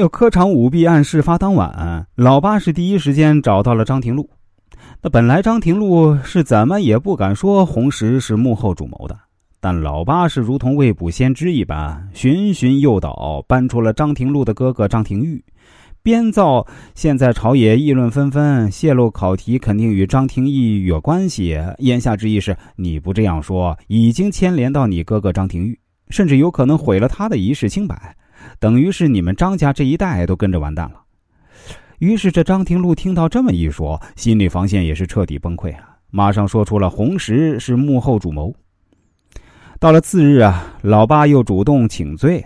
有科场舞弊案事发当晚，老八是第一时间找到了张廷禄。那本来张廷禄是怎么也不敢说红石是幕后主谋的，但老八是如同未卜先知一般，循循诱导，搬出了张廷禄的哥哥张廷玉，编造现在朝野议论纷纷，泄露考题肯定与张廷玉有关系。言下之意是，你不这样说，已经牵连到你哥哥张廷玉，甚至有可能毁了他的一世清白。等于是你们张家这一代都跟着完蛋了。于是这张廷禄听到这么一说，心理防线也是彻底崩溃啊！马上说出了红石是幕后主谋。到了次日啊，老八又主动请罪，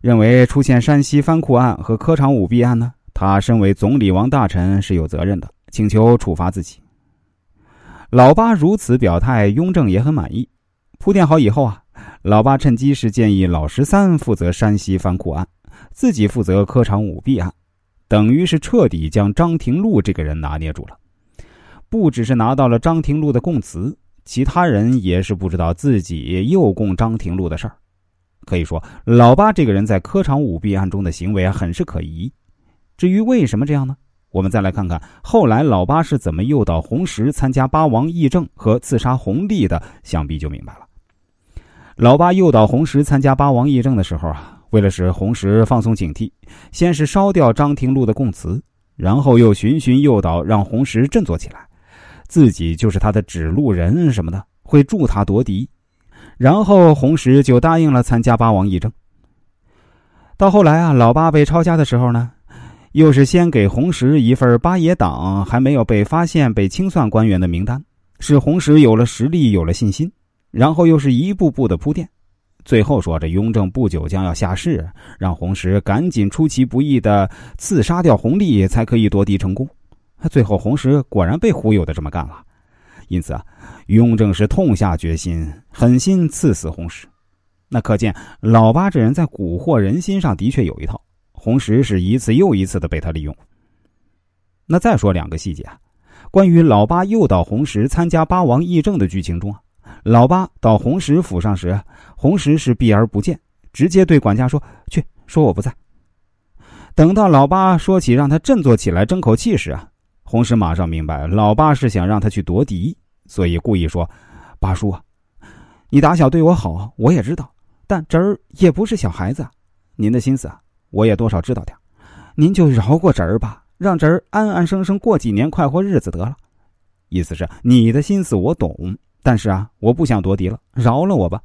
认为出现山西藩库案和科场舞弊案呢，他身为总理王大臣是有责任的，请求处罚自己。老八如此表态，雍正也很满意。铺垫好以后啊。老八趁机是建议老十三负责山西翻库案，自己负责科场舞弊案，等于是彻底将张廷禄这个人拿捏住了。不只是拿到了张廷禄的供词，其他人也是不知道自己诱供张廷禄的事儿。可以说，老八这个人在科场舞弊案中的行为啊，很是可疑。至于为什么这样呢？我们再来看看后来老八是怎么诱导红石参加八王议政和刺杀弘历的，想必就明白了。老八诱导红石参加八王议政的时候啊，为了使红石放松警惕，先是烧掉张廷禄的供词，然后又循循诱导，让红石振作起来，自己就是他的指路人什么的，会助他夺嫡。然后红石就答应了参加八王议政。到后来啊，老八被抄家的时候呢，又是先给红石一份八爷党还没有被发现、被清算官员的名单，使红石有了实力，有了信心。然后又是一步步的铺垫，最后说这雍正不久将要下世，让弘石赶紧出其不意的刺杀掉弘历，才可以夺嫡成功。最后弘石果然被忽悠的这么干了，因此啊，雍正是痛下决心，狠心刺死弘石。那可见老八这人在蛊惑人心上的确有一套，弘石是一次又一次的被他利用。那再说两个细节啊，关于老八诱导弘石参加八王议政的剧情中啊。老八到红石府上时，红石是避而不见，直接对管家说：“去说我不在。”等到老八说起让他振作起来、争口气时啊，红石马上明白老八是想让他去夺嫡，所以故意说：“八叔啊，你打小对我好，我也知道，但侄儿也不是小孩子，您的心思啊，我也多少知道点您就饶过侄儿吧，让侄儿安安生生过几年快活日子得了。意思是你的心思我懂。”但是啊，我不想夺嫡了，饶了我吧。